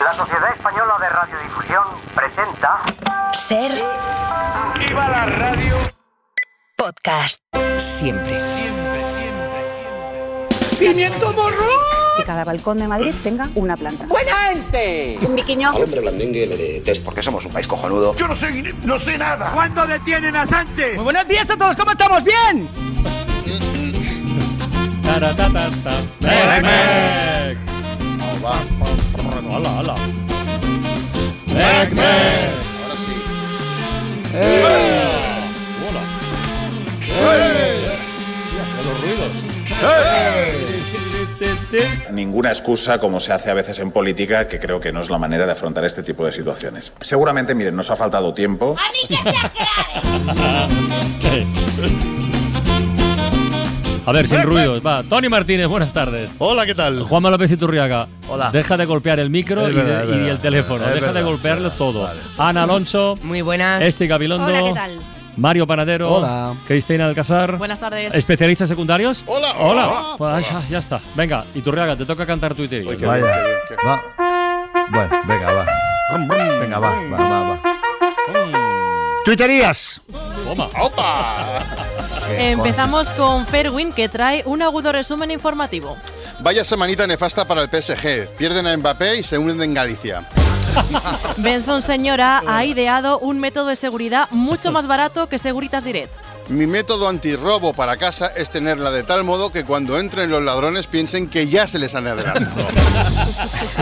La Sociedad Española de Radiodifusión presenta Ser ¡Viva la radio! podcast. Siempre. ¡Pimiento morro! que cada balcón de Madrid tenga una planta. Un biquiño. Al hombre blandengue le de test porque somos un país cojonudo. Yo no sé, no sé nada. ¿Cuándo detienen a Sánchez? Muy buenos días a todos, ¿cómo estamos? ¡Bien! ¡Mec, ¡Hala, hala! Ahora sí. ¡Hola! ¡Eh! los ruidos! Ninguna excusa, como se hace a veces en política, que creo que no es la manera de afrontar este tipo de situaciones. Seguramente, miren, nos ha faltado tiempo. A ver, sin ruidos, va. Tony Martínez, buenas tardes. Hola, ¿qué tal? Juanma López Iturriaga. Hola. Deja de golpear el micro Es y, verdad, de- es y verdad. el teléfono. Es Deja de verdad. golpearlo todo. Ana Alonso, Muy buenas. Esti Gabilondo, Hola, ¿qué tal? Mario Panadero, Hola. Cristina Alcázar. Buenas tardes. ¿Especialistas secundarios? Hola. Hola. Hola. Pues ya, ya está. Venga, Iturriaga, te toca cantar tu Vaya. bien, qué bien, qué- Va. Bueno, venga, va. Venga, va, va, va, va. Tuiterías. Toma. Empezamos con Fairwin, que trae un agudo resumen informativo. Vaya semanita nefasta para el PSG. Pierden a Mbappé y se unen en Galicia. Benson Señora ha ideado un método de seguridad mucho más barato que Seguritas Direct. Mi método antirrobo para casa es tenerla de tal modo que cuando entren los ladrones piensen que ya se les han adelantado.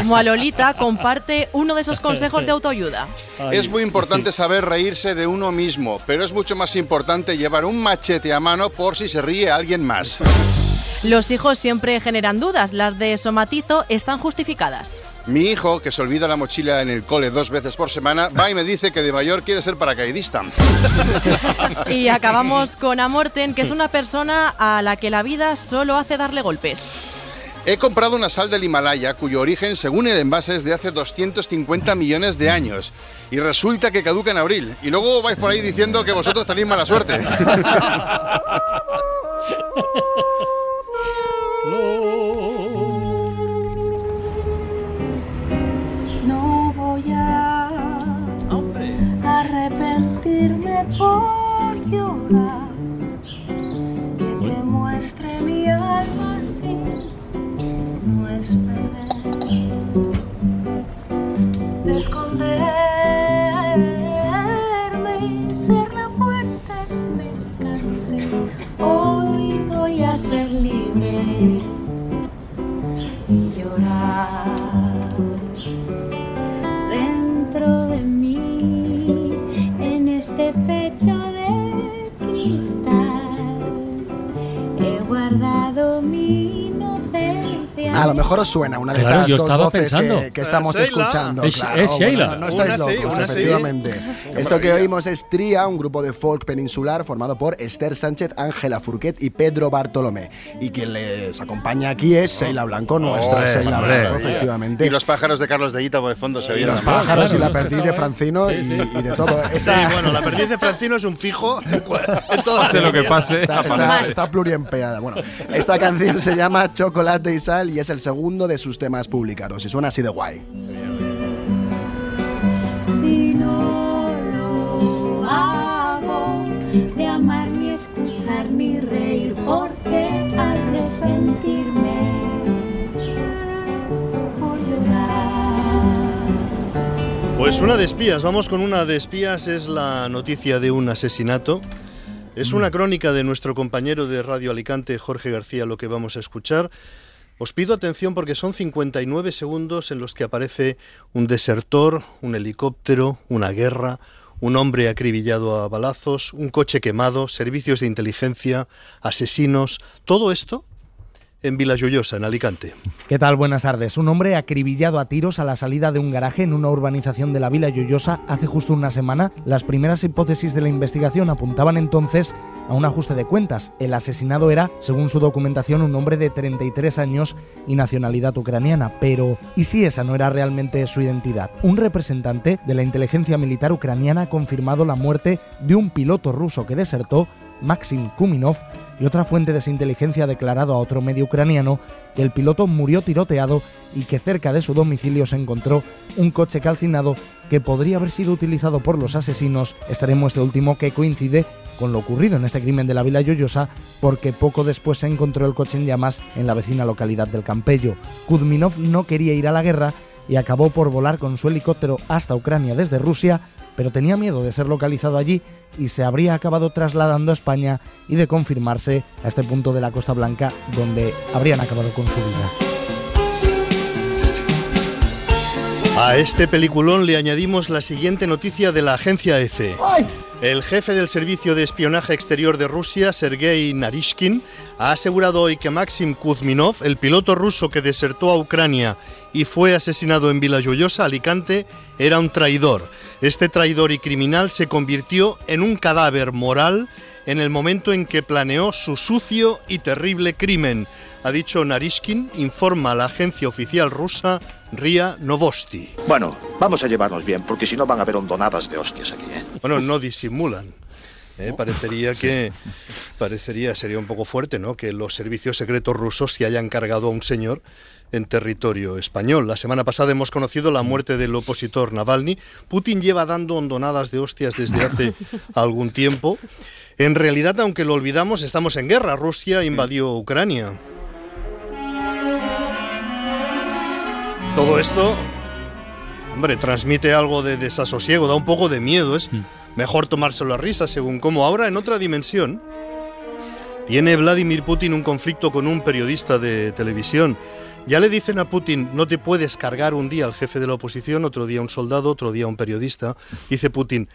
Lolita comparte uno de esos consejos de autoayuda. Ay, Es muy importante saber reírse de uno mismo, pero es mucho más importante llevar un machete a mano por si se ríe alguien más. Los hijos siempre generan dudas, las de somatizo están justificadas. Mi hijo, que se olvida la mochila en el cole dos veces por semana, va y me dice que de mayor quiere ser paracaidista. Y acabamos con Amorten, que es una persona a la que la vida solo hace darle golpes. He comprado una sal del Himalaya cuyo origen, según el envase, es de hace 250 millones de años. Y resulta que caduca en abril. Y luego vais por ahí diciendo que vosotros tenéis mala suerte. arrepentirme por llorar. Que te muestre mi alma así. No es perder. De esconderme mejor os suena una de Claro, estas dos voces pensando. que, que estamos Eh, Sheila. escuchando. Es- claro. es Sheila. Bueno, no, no estáis Una sí, locos, una sí. efectivamente. Esto que oímos es Tría, un grupo de folk peninsular formado por Esther Sánchez, Ángela Furquet y Pedro Bartolomé. Y quien les acompaña aquí es Sheila Blanco, nuestra Hombre, Sheila hombre. Blanco, efectivamente. Y los pájaros de Carlos de Guita por el fondo se Y los pájaros y la perdiz de. Francino y, y de todo. Sí, Esta- bueno, la perdiz de Francino es un fijo en todas Pase lo que pase. Está, está, está pluriempleada. Bueno, esta canción se llama Chocolate y Sal y es el segundo de sus temas publicados. Y suena así de guay. Si no lo hago, de amar ni escuchar ni reír, porque arrepentirme por llorar. Pues una de espías, vamos con una de espías, es la noticia de un asesinato. Es una crónica de nuestro compañero de Radio Alicante, Jorge García, lo que vamos a escuchar. Os pido atención porque son 59 segundos en los que aparece un desertor, un helicóptero, una guerra, un hombre acribillado a balazos, un coche quemado, servicios de inteligencia, asesinos, todo esto en Villajoyosa, en Alicante. ¿Qué tal? Buenas tardes. Un hombre acribillado a tiros a la salida de un garaje en una urbanización de la Vila Lloyosa hace justo una semana. Las primeras hipótesis de la investigación apuntaban entonces a un ajuste de cuentas. El asesinado era, según su documentación, un hombre de 33 años y nacionalidad ucraniana. Pero, ¿y si esa no era realmente su identidad? Un representante de la inteligencia militar ucraniana ha confirmado la muerte de un piloto ruso que desertó Maxim Kuminov, y otra fuente de inteligencia ha declarado a otro medio ucraniano que el piloto murió tiroteado y que cerca de su domicilio se encontró un coche calcinado que podría haber sido utilizado por los asesinos, extremo este último que coincide con lo ocurrido en este crimen de la Vila Yoyosa, porque poco después se encontró el coche en llamas en la vecina localidad del Campello. Kuzminov no quería ir a la guerra y acabó por volar con su helicóptero hasta Ucrania desde Rusia, pero tenía miedo de ser localizado allí y se habría acabado trasladando a España y de confirmarse a este punto de la Costa Blanca donde habrían acabado con su vida. A este peliculón le añadimos la siguiente noticia de la agencia EFE. El jefe del Servicio de Espionaje Exterior de Rusia, Sergei Narishkin, ha asegurado hoy que Maxim Kuzminov, el piloto ruso que desertó a Ucrania y fue asesinado en Villajoyosa, Alicante, era un traidor. Este traidor y criminal se convirtió en un cadáver moral en el momento en que planeó su sucio y terrible crimen, ha dicho Narishkin, informa a la agencia oficial rusa RIA Novosti. Bueno, vamos a llevarnos bien, porque si no van a haber hondonadas de hostias aquí, ¿eh? Bueno, no disimulan. ¿eh? Parecería que parecería sería un poco fuerte, ¿no? Que los servicios secretos rusos se hayan cargado a un señor en territorio español. La semana pasada hemos conocido la muerte del opositor Navalny. Putin lleva dando hondonadas de hostias desde hace algún tiempo. En realidad, aunque lo olvidamos, estamos en guerra. Rusia invadió Ucrania. Todo esto, hombre, transmite algo de desasosiego, da un poco de miedo. Es mejor tomárselo a risa, según como ahora en otra dimensión. Tiene Vladimir Putin un conflicto con un periodista de televisión. Ya le dicen a Putin, no te puedes cargar un día al jefe de la oposición, otro día un soldado, otro día un periodista. Dice Putin,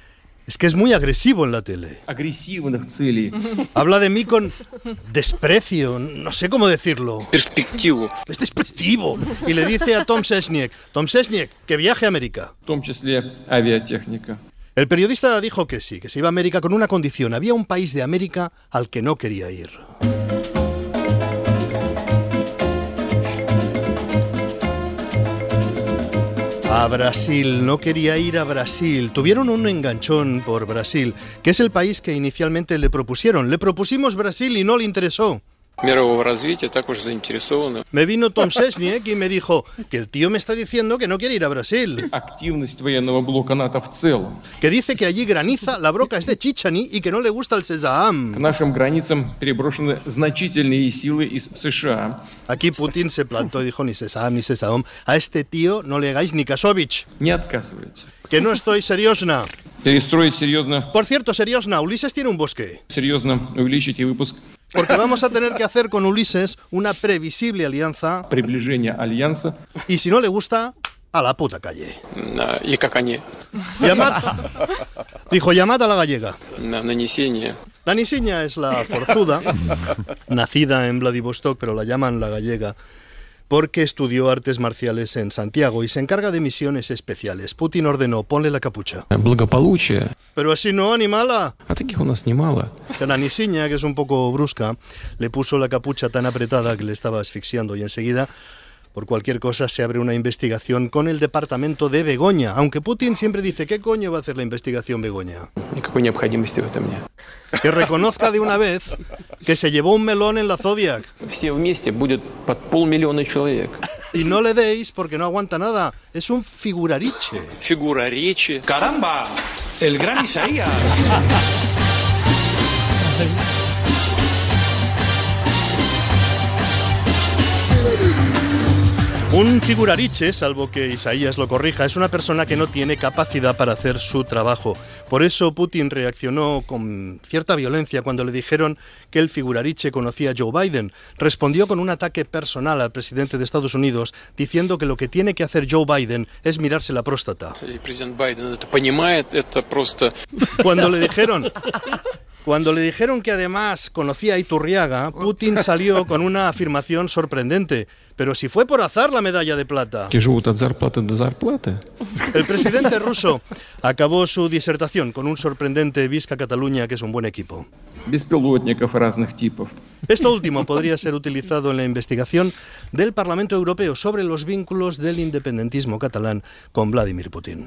es que es muy agresivo en la tele. Agresivo en Habla de mí con desprecio, no sé cómo decirlo. Perspectivo. Es despectivo. Y le dice a Tom Sesniek, Tom Sesniek, que viaje a América. Tom aviatécnica. El periodista dijo que sí, que se iba a América con una condición. Había un país de América al que no quería ir. A Brasil, no quería ir a Brasil. Tuvieron un enganchón por Brasil, que es el país que inicialmente le propusieron. Le propusimos Brasil y no le interesó. Мирового развития також заинтересованы. Me vino Tom Sesniak y me dijo que el tío me está diciendo que no quiere ir a Brasil. Активность военного блока НАТО в целом. Que dice que allí graniza, la broca es de Chichani y que no le gusta el sesam. К нашим границам переброшены значительные силы из США. Aquí Putin se plantó y dijo ni sesam ni sesam. A este tío no le hagáis ni Kasovich. Не отказывайте. Que no estoy seriosna. Перестроить серьезно, Por cierto, seriosna, Ulises tiene un bosque. серьезно увеличить выпуск porque vamos a tener que hacer con Ulises una previsible alianza. alianza. Y si no le gusta, a la puta calle. No, y cacañé. Llamad, dijo, llamad a la gallega. No, no, ni la Nisiña es la forzuda, nacida en Vladivostok, pero la llaman la gallega porque estudió artes marciales en Santiago y se encarga de misiones especiales. Putin ordenó, ponle la capucha. благополучия. Pero así no, animala. А таких у нас немало. Que la nisiña, que es un poco brusca, le puso la capucha tan apretada que le estaba asfixiando y enseguida, por cualquier cosa se abre una investigación con el departamento de Begoña, aunque Putin siempre dice, ¿qué coño va a hacer la investigación Begoña? Que reconozca de una vez que se llevó un melón en la Zodiac. Y no le deis porque no aguanta nada. Es un figurariche. Figurariche. ¡Caramba! El gran Isaías. Un figurariche, salvo que Isaías lo corrija, es una persona que no tiene capacidad para hacer su trabajo. Por eso Putin reaccionó con cierta violencia cuando le dijeron que el figurariche conocía a Joe Biden. Respondió con un ataque personal al presidente de Estados Unidos, diciendo que lo que tiene que hacer Joe Biden es mirarse la próstata. Cuando le dijeron cuando le dijeron que además conocía a Iturriaga, oh. Putin salió con una afirmación sorprendente. Pero si fue por azar la medalla de plata. El presidente ruso acabó su disertación con un sorprendente Visca Cataluña, que es un buen equipo. Esto último podría ser utilizado en la investigación del Parlamento Europeo sobre los vínculos del independentismo catalán con Vladimir Putin.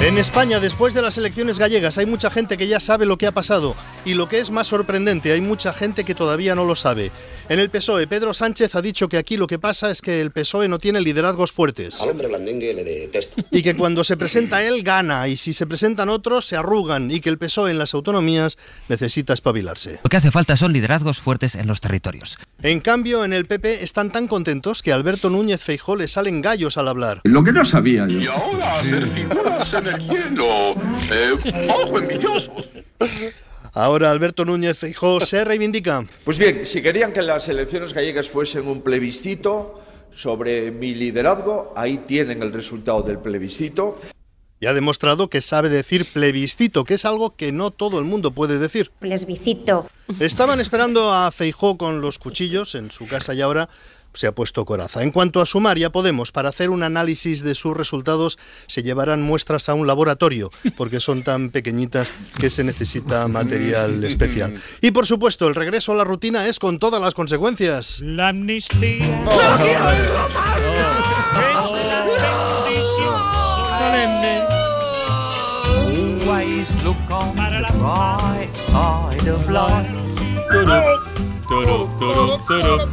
En España, después de las elecciones gallegas, hay mucha gente que ya sabe lo que ha pasado. Y lo que es más sorprendente, hay mucha gente que todavía no lo sabe. En el PSOE, Pedro Sánchez ha dicho que aquí lo que pasa es que el PSOE no tiene liderazgos fuertes. Al hombre blandengue le detesto. Y que cuando se presenta él, gana. Y si se presentan otros, se arrugan. Y que el PSOE en las autonomías necesita espabilarse. Lo que hace falta son liderazgos fuertes en los territorios. En cambio, en el PP están tan contentos que a Alberto Núñez Feijó le salen gallos al hablar. Lo que no sabía yo. Y ahora hacer figuras en el hielo. Eh, ojo envidiosos. Ahora Alberto Núñez Feijó se reivindica. Pues bien, si querían que las elecciones gallegas fuesen un plebiscito sobre mi liderazgo, ahí tienen el resultado del plebiscito. Y ha demostrado que sabe decir plebiscito, que es algo que no todo el mundo puede decir. Plebiscito. Estaban esperando a Feijó con los cuchillos en su casa y ahora se ha puesto coraza. En cuanto a Sumaria Podemos, para hacer un análisis de sus resultados se llevarán muestras a un laboratorio, porque son tan pequeñitas que se necesita material especial. Y por supuesto, el regreso a la rutina es con todas las consecuencias. La amnistía. Always look on the bright side of life.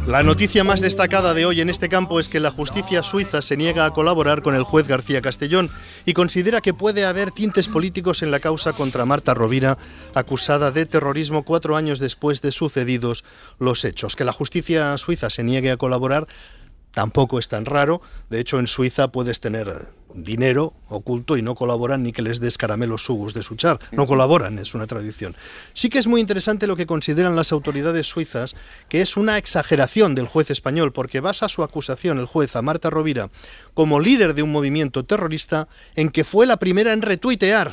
La noticia más destacada de hoy en este campo es que la justicia suiza se niega a colaborar con el juez García Castellón y considera que puede haber tintes políticos en la causa contra Marta Rovira, acusada de terrorismo cuatro años después de sucedidos los hechos. Que la justicia suiza se niegue a colaborar tampoco es tan raro. De hecho, en Suiza puedes tener dinero oculto y no colaboran ni que les des caramelos sugus de suchar. No colaboran, es una tradición. Sí que es muy interesante lo que consideran las autoridades suizas, que es una exageración del juez español, porque basa su acusación el juez a Marta Rovira como líder de un movimiento terrorista en que fue la primera en retuitear.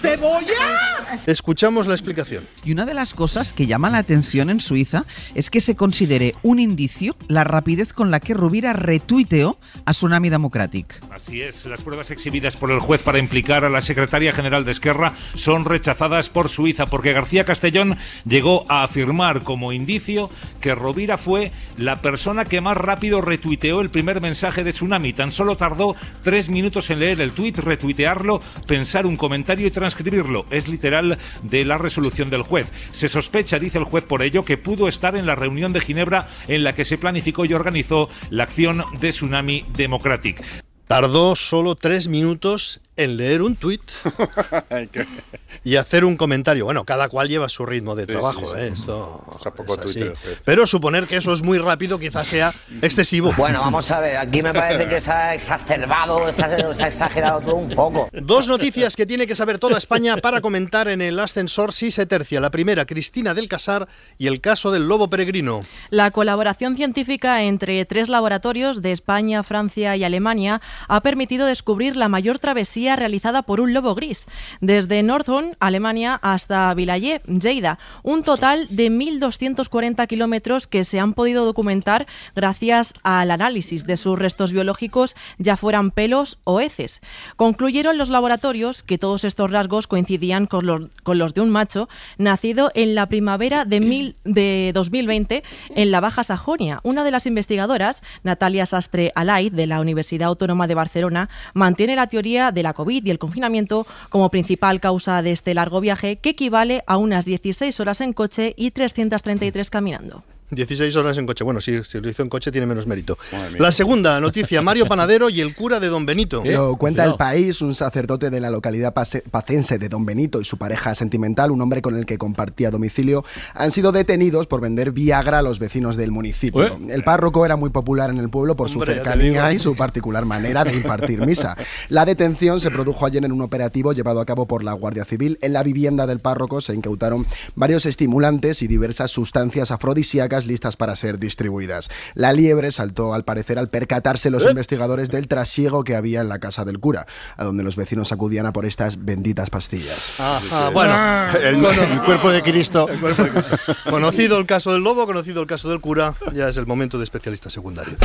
Escuchamos la explicación. Y una de las cosas que llama la atención en Suiza es que se considere un indicio la rapidez con la que Rovira retuiteó a Tsunami Democratic. Así es, las pruebas exhibidas por el juez para implicar a la secretaria general de Esquerra son rechazadas por Suiza porque García Castellón llegó a afirmar como indicio que Rovira fue la persona que más rápido retuiteó el primer mensaje de Tsunami. Tan solo tardó tres minutos en leer el tuit, retuitearlo, pensar un comentario y transcribirlo. Es literal de la resolución del juez. Se sospecha, dice el juez por ello, que pudo estar en la reunión de Ginebra en la que se planificó y organizó la acción de Tsunami Democratic. Tardó solo tres minutos en leer un tuit y hacer un comentario. Bueno, cada cual lleva su ritmo de trabajo, ¿eh? Esto es así. Pero suponer que eso es muy rápido quizás sea excesivo. Bueno, vamos a ver, aquí me parece que se ha exacerbado, se ha, se ha exagerado todo un poco. Dos noticias que tiene que saber toda España para comentar en el ascensor si se tercia. La primera, Cristina del Casar y el caso del lobo peregrino. La colaboración científica entre tres laboratorios de España, Francia y Alemania ha permitido descubrir la mayor travesía realizada por un lobo gris, desde Northern, Alemania, hasta Vilayé, Lleida, un total de 1.240 kilómetros que se han podido documentar gracias al análisis de sus restos biológicos, ya fueran pelos o heces. Concluyeron los laboratorios que todos estos rasgos coincidían con los, con los de un macho nacido en la primavera de, mil, de 2020 en la Baja Sajonia. Una de las investigadoras, Natalia Sastre Alay, de la Universidad Autónoma de Barcelona, mantiene la teoría de la COVID y el confinamiento como principal causa de este largo viaje, que equivale a unas 16 horas en coche y 333 caminando. 16 horas en coche. Bueno, si, si lo hizo en coche tiene menos mérito. La segunda noticia, Mario Panadero y el cura de Don Benito. Lo cuenta el país, un sacerdote de la localidad pase- pacense de Don Benito y su pareja sentimental, un hombre con el que compartía domicilio, han sido detenidos por vender Viagra a los vecinos del municipio. ¿Eh? El párroco era muy popular en el pueblo por su Hombre, cercanía y su particular manera de impartir misa. La detención se produjo ayer en un operativo llevado a cabo por la Guardia Civil. En la vivienda del párroco se incautaron varios estimulantes y diversas sustancias afrodisíacas listas para ser distribuidas. La liebre saltó al parecer al percatarse los ¿Eh? investigadores del trasiego que había en la casa del cura, a donde los vecinos acudían a por estas benditas pastillas. Ajá, bueno, El, el cuerpo de Cristo. conocido el caso del lobo, conocido el caso del cura, ya es el momento de especialista secundario.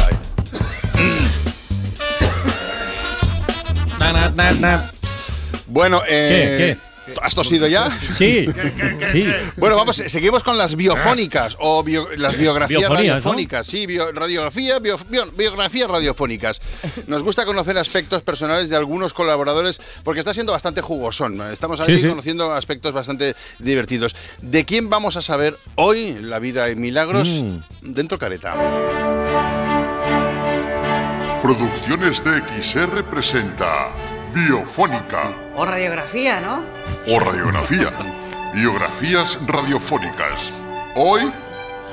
Bueno, eh, ¿Has tosido ya? Sí, sí. Bueno, vamos, seguimos con las biofónicas o bio- las biografías Biofonías, ¿no? radiofónicas. Sí, bio- radiografía, bio- bio- biografías radiofónicas. Nos gusta conocer aspectos personales de algunos colaboradores porque está siendo bastante jugosón. Estamos aquí Sí, sí. conociendo aspectos bastante divertidos. ¿De quién vamos a saber hoy la vida en milagros Mm. dentro careta? Producciones de XR presenta Biofónica O radiografía, ¿no? o Radiografía. Biografías radiofónicas. Hoy,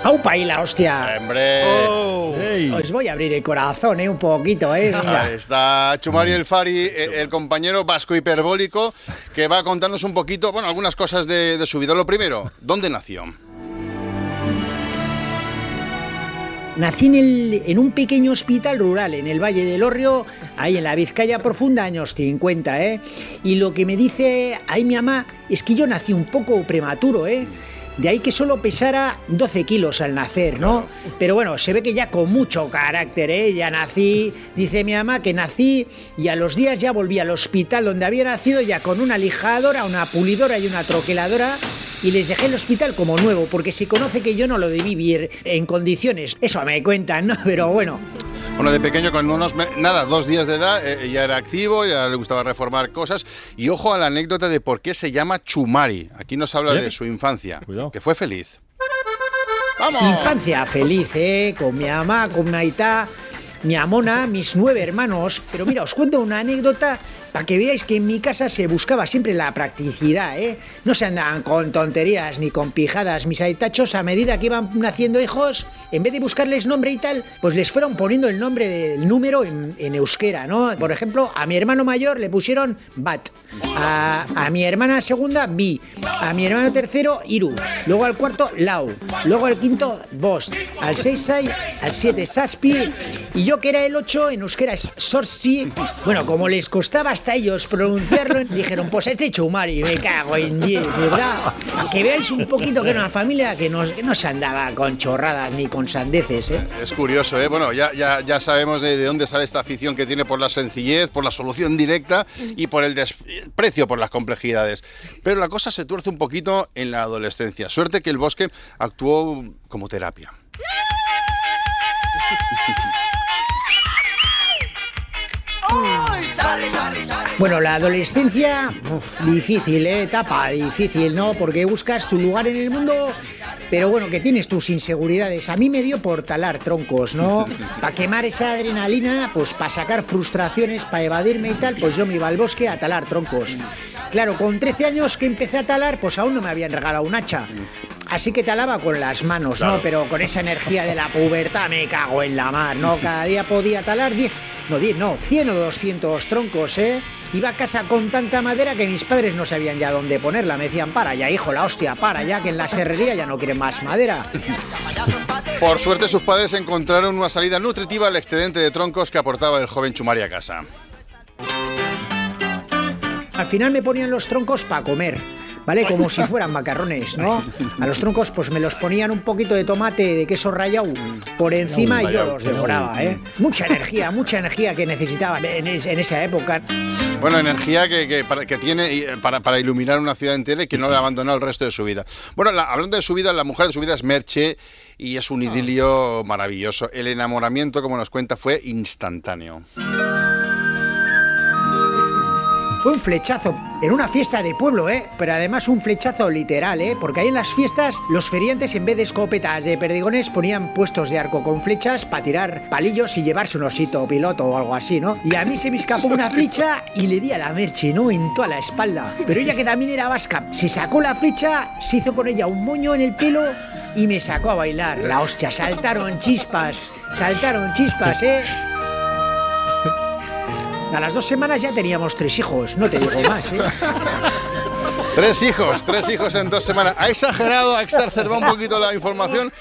¡Aupa y la hostia! ¡Hombre! Os voy a abrir el corazón, ¿eh? Un poquito, ¿eh? Venga. Ahí está Chumari El Fari, eh, el compañero vasco hiperbólico, que va a contarnos un poquito, bueno, algunas cosas de, de su vida. Lo primero, ¿dónde nació? Nací en, un pequeño hospital rural en el Valle del Orrio, ahí en la Vizcaya Profunda, años 50, ¿eh? Y lo que me dice ahí mi mamá es que yo nací un poco prematuro, ¿eh? De ahí que solo pesara 12 kilos al nacer, ¿no? Pero bueno, se ve que ya con mucho carácter, ¿eh? Ya nací, dice mi mamá que nací y a los días ya volví al hospital donde había nacido ya con una lijadora, una pulidora y una troqueladora y les dejé el hospital como nuevo porque se conoce que yo no lo debí vivir en condiciones. Eso me cuentan, ¿no? Pero bueno, Bueno, de pequeño, con unos, nada, dos días de edad, eh, ya era activo, ya le gustaba reformar cosas. Y ojo a la anécdota de por qué se llama Chumari. Aquí nos habla ¿Eh? de su infancia, que fue feliz. ¡Vamos! Infancia feliz, ¿eh? Con mi mamá, con mi aitá, mi amona, mis nueve hermanos. Pero mira, os cuento una anécdota para que veáis que en mi casa se buscaba siempre la practicidad, ¿eh? No se andaban con tonterías ni con pijadas. Mis aitachos, a medida que iban naciendo hijos, en vez de buscarles nombre y tal, pues les fueron poniendo el nombre del número en, en euskera, ¿no? Por ejemplo, a mi hermano mayor le pusieron Bat, a, a mi hermana segunda Bi, a mi hermano tercero Iru, luego al cuarto Lau, luego al quinto Bost, al seis Sai, al siete Saspi y yo que era el ocho en euskera es Sorsi. Bueno, como les costaba ellos pronunciarlo, dijeron, pues este Chumari, me cago en 10, ¿verdad? Que veáis un poquito que era una familia que no, se andaba con chorradas ni con sandeces, ¿eh? Es curioso, ¿eh? Bueno, ya, ya, ya sabemos de, de dónde sale esta afición que tiene por la sencillez, por la solución directa y por el desprecio por las complejidades. Pero la cosa se tuerce un poquito en la adolescencia. Suerte que el bosque actuó como terapia. Bueno, la adolescencia, uf, difícil, ¿eh? etapa difícil, ¿no? Porque buscas tu lugar en el mundo, pero bueno, que tienes tus inseguridades. A mí me dio por talar troncos, ¿no? Para quemar esa adrenalina, pues para sacar frustraciones, para evadirme y tal, pues yo me iba al bosque a talar troncos. Claro, con 13 años que empecé a talar, pues aún no me habían regalado un hacha. Así que talaba con las manos, ¿no? Pero con esa energía de la pubertad me cago en la mar, ¿no? Cada día podía talar 10, no 10, no, 100 o 200 troncos, ¿eh? Iba a casa con tanta madera que mis padres no sabían ya dónde ponerla. Me decían, para ya, hijo, la hostia, para ya, que en la serrería ya no quieren más madera. Por suerte sus padres encontraron una salida nutritiva al excedente de troncos que aportaba el joven Chumari a casa. Al final me ponían los troncos para comer, ¿vale? Como si fueran macarrones, ¿no? A los troncos pues me los ponían un poquito de tomate, de queso rallado por encima y yo los devoraba, ¿eh? Mucha energía, mucha energía que necesitaba en, es- en esa época. Bueno, energía que, que para- que tiene eh, para, para iluminar una ciudad entera y que no le abandonó el resto de su vida. Bueno, la- hablando de su vida, la mujer de su vida es Merche y es un idilio maravilloso. El enamoramiento, como nos cuenta, fue instantáneo. Fue un flechazo en una fiesta de pueblo, ¿eh? Pero además un flechazo literal, ¿eh? Porque ahí en las fiestas los feriantes en vez de escopetas de perdigones ponían puestos de arco con flechas para tirar palillos y llevarse un osito piloto o algo así, ¿no? Y a mí se me escapó una flecha y le di a la Merche, ¿no? En toda la espalda. Pero ella que también era vasca, se sacó la flecha, se hizo con ella un moño en el pelo y me sacó a bailar. La hostia, saltaron chispas, saltaron chispas, ¿eh? A las dos semanas ya teníamos tres hijos, no te digo más, ¿eh? Tres hijos, tres hijos en dos semanas. ¿Ha exagerado, ha exacerbado un poquito la información?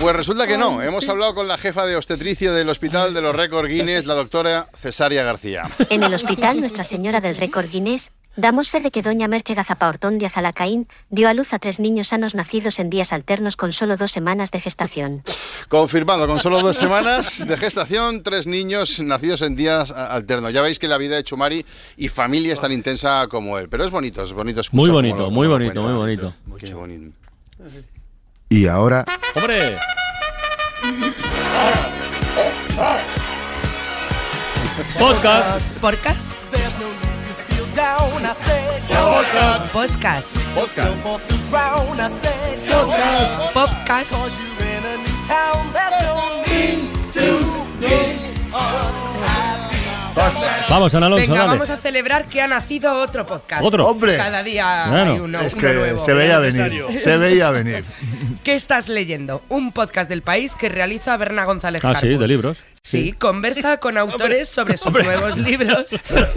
Pues resulta que no. Hemos hablado con la jefa de obstetricia del Hospital de los Récords Guinness, la doctora Cesaria García. En el hospital Nuestra Señora del Récord Guinness Damos fe de que doña Merche Gazapaortón Díaz Alacaín dio a luz a tres niños sanos nacidos en días alternos con solo dos semanas de gestación. Confirmado, con solo dos semanas de gestación, tres niños nacidos en días alternos. Ya veis que la vida de Chumari y familia es tan intensa como él. Pero es bonito, es bonito escuchar Muy bonito, lo- muy bonito, muy bonito. Qué bonito. Y ahora, ¡Hombre! Podcast. Podcast. Podcast. Podcast. Vamos, Ana Alonso, Venga, dale. vamos a celebrar que ha nacido otro podcast. Otro. Hombre. Cada día Bueno. hay uno, Es uno que nuevo. se veía venir. Se veía venir. ¿Qué estás leyendo? Un podcast del país que realiza Berna González Ah, sí, de libros. Sí, conversa con autores sobre sus nuevos libros.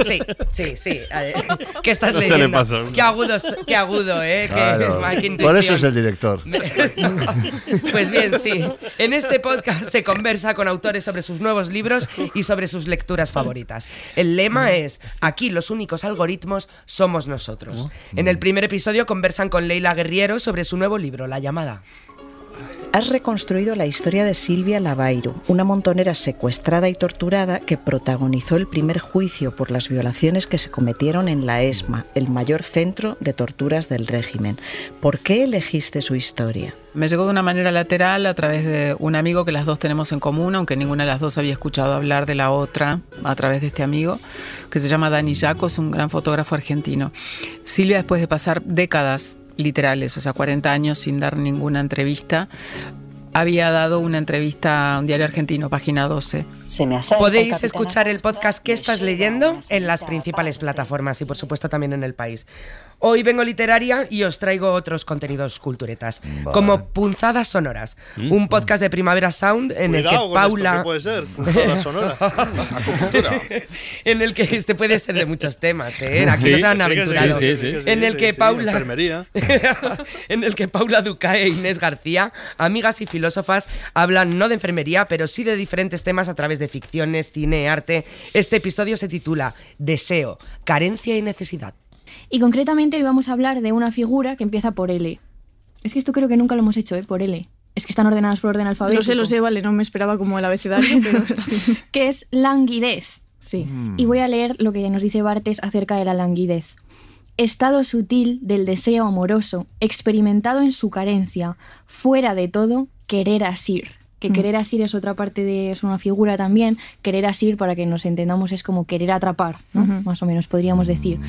Sí, sí, sí. A ver, ¿Qué estás No se le leyendo? Qué agudo, qué agudo, ¿eh? Qué- Claro. qué Por eso intuición. es el director. Pues bien, sí. En este podcast se conversa con autores sobre sus nuevos libros y sobre sus lecturas favoritas. El lema es, aquí los únicos algoritmos somos nosotros. En el primer episodio conversan con Leila Guerriero sobre su nuevo libro, La llamada. Has reconstruido la historia de Silvia Lavairu, una montonera secuestrada y torturada que protagonizó el primer juicio por las violaciones que se cometieron en la ESMA, el mayor centro de torturas del régimen. ¿Por qué elegiste su historia? Me llegó de una manera lateral a través de un amigo que las dos tenemos en común, aunque ninguna de las dos había escuchado hablar de la otra a través de este amigo, que se llama Dani Jaco, es un gran fotógrafo argentino. Silvia, después de pasar décadas literales, o sea, 40 años sin dar ninguna entrevista, había dado una entrevista a un diario argentino, página 12. Podéis escuchar el podcast que estás leyendo en las principales plataformas y por supuesto también en el país. Hoy vengo literaria y os traigo otros contenidos culturetas, como Punzadas Sonoras, Mm. un podcast de Primavera Sound en el que con esto, Paula... ¿qué puede ser? Punzada sonora. en el que este puede ser de muchos temas, ¿eh? Aquí Sí, nos han aventurado. sí, sí, sí, en el que sí, Paula... enfermería. en el que Paula Ducae e Inés García, amigas y filósofas, hablan no de enfermería, pero sí de diferentes temas a través de ficciones, cine, arte. Este episodio se titula Deseo, carencia y necesidad. Y concretamente hoy vamos a hablar de una figura que empieza por L. Es que esto creo que nunca lo hemos hecho, ¿eh? Por L. Es que están ordenadas por orden alfabético. Lo sé, lo sé, vale, no me esperaba como el abecedario, pero está bien. que es languidez. Sí. Y voy a leer lo que nos dice Bartes acerca de la languidez. Estado sutil del deseo amoroso, experimentado en su carencia, fuera de todo, querer asir. Que Mm. querer asir es otra parte de. es una figura también. Querer asir, para que nos entendamos, es como querer atrapar, ¿no? Más o menos podríamos decir.